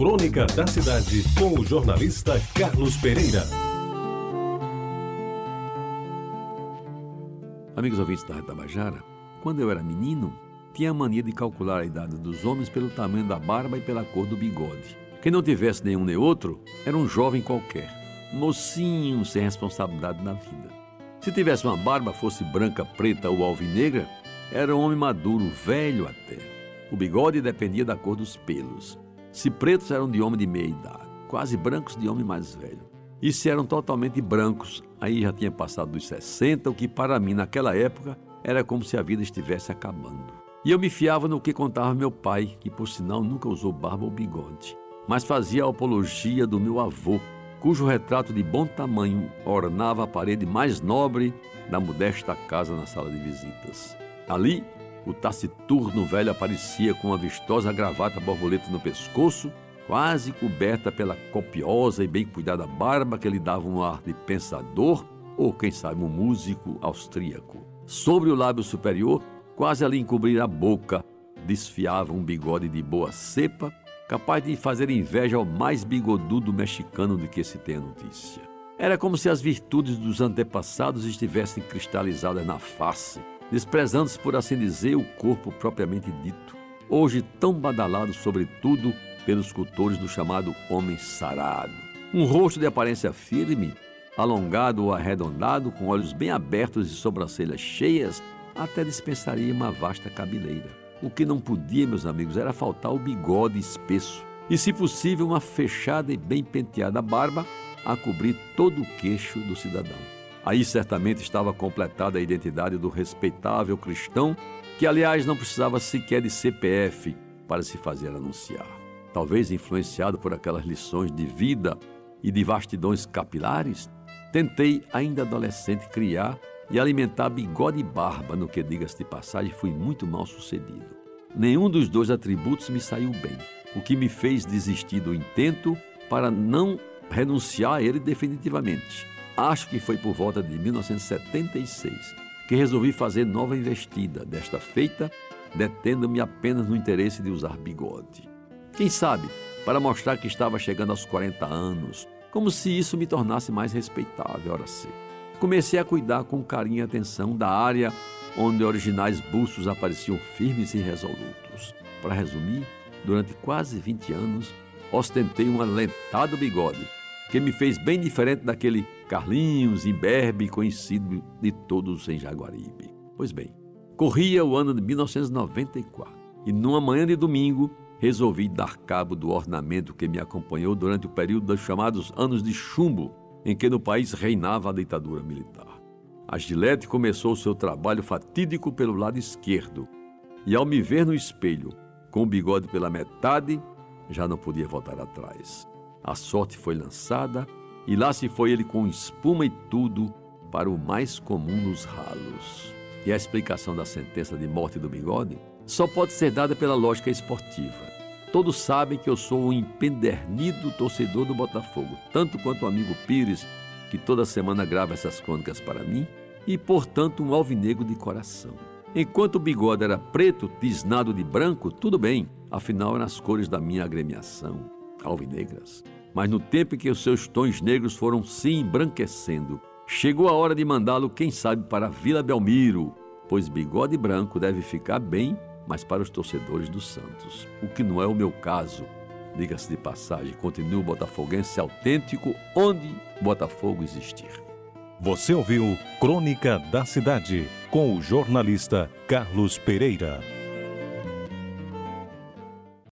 Crônica da Cidade, com o jornalista Carlos Pereira. Amigos ouvintes da Tabajara, quando eu era menino, tinha a mania de calcular a idade dos homens pelo tamanho da barba e pela cor do bigode. Quem não tivesse nenhum nem outro era um jovem qualquer, mocinho sem responsabilidade na vida. Se tivesse uma barba, fosse branca, preta ou alvinegra, era um homem maduro, velho até. O bigode dependia da cor dos pelos. Se pretos eram de homem de meia idade, quase brancos de homem mais velho. E se eram totalmente brancos, aí já tinha passado dos 60, o que para mim naquela época era como se a vida estivesse acabando. E eu me fiava no que contava meu pai, que por sinal nunca usou barba ou bigode, mas fazia a apologia do meu avô, cujo retrato de bom tamanho ornava a parede mais nobre da modesta casa na sala de visitas. Ali, o taciturno velho aparecia com uma vistosa gravata borboleta no pescoço, quase coberta pela copiosa e bem cuidada barba que lhe dava um ar de pensador ou, quem sabe, um músico austríaco. Sobre o lábio superior, quase ali encobrir a boca, desfiava um bigode de boa cepa capaz de fazer inveja ao mais bigodudo mexicano de que se tem a notícia. Era como se as virtudes dos antepassados estivessem cristalizadas na face, desprezando-se, por assim dizer, o corpo propriamente dito, hoje tão badalado, sobretudo, pelos cultores do chamado homem sarado. Um rosto de aparência firme, alongado ou arredondado, com olhos bem abertos e sobrancelhas cheias, até dispensaria uma vasta cabeleira. O que não podia, meus amigos, era faltar o bigode espesso e, se possível, uma fechada e bem penteada barba a cobrir todo o queixo do cidadão. Aí certamente estava completada a identidade do respeitável cristão, que aliás não precisava sequer de CPF para se fazer anunciar. Talvez influenciado por aquelas lições de vida e de vastidões capilares, tentei, ainda adolescente, criar e alimentar bigode e barba, no que diga-se de passagem, fui muito mal sucedido. Nenhum dos dois atributos me saiu bem, o que me fez desistir do intento para não renunciar a ele definitivamente. Acho que foi por volta de 1976 que resolvi fazer nova investida, desta feita, detendo-me apenas no interesse de usar bigode. Quem sabe, para mostrar que estava chegando aos 40 anos, como se isso me tornasse mais respeitável, ora sim comecei a cuidar com carinho e atenção da área onde originais bustos apareciam firmes e resolutos. Para resumir, durante quase 20 anos, ostentei um alentado bigode, que me fez bem diferente daquele Carlinhos imberbe conhecido de todos em Jaguaribe. Pois bem, corria o ano de 1994 e numa manhã de domingo resolvi dar cabo do ornamento que me acompanhou durante o período dos chamados anos de chumbo, em que no país reinava a ditadura militar. A Gillette começou seu trabalho fatídico pelo lado esquerdo, e ao me ver no espelho, com o bigode pela metade, já não podia voltar atrás. A sorte foi lançada e lá se foi ele com espuma e tudo para o mais comum dos ralos. E a explicação da sentença de morte do bigode só pode ser dada pela lógica esportiva. Todos sabem que eu sou um empedernido torcedor do Botafogo, tanto quanto o amigo Pires, que toda semana grava essas crônicas para mim, e portanto um alvinegro de coração. Enquanto o bigode era preto, tisnado de branco, tudo bem, afinal eram as cores da minha agremiação, alvinegras. Mas no tempo em que os seus tons negros foram se embranquecendo, chegou a hora de mandá-lo, quem sabe, para Vila Belmiro, pois bigode branco deve ficar bem mas para os torcedores do Santos, o que não é o meu caso. Diga-se de passagem, continuo botafoguense autêntico onde Botafogo existir. Você ouviu Crônica da Cidade com o jornalista Carlos Pereira.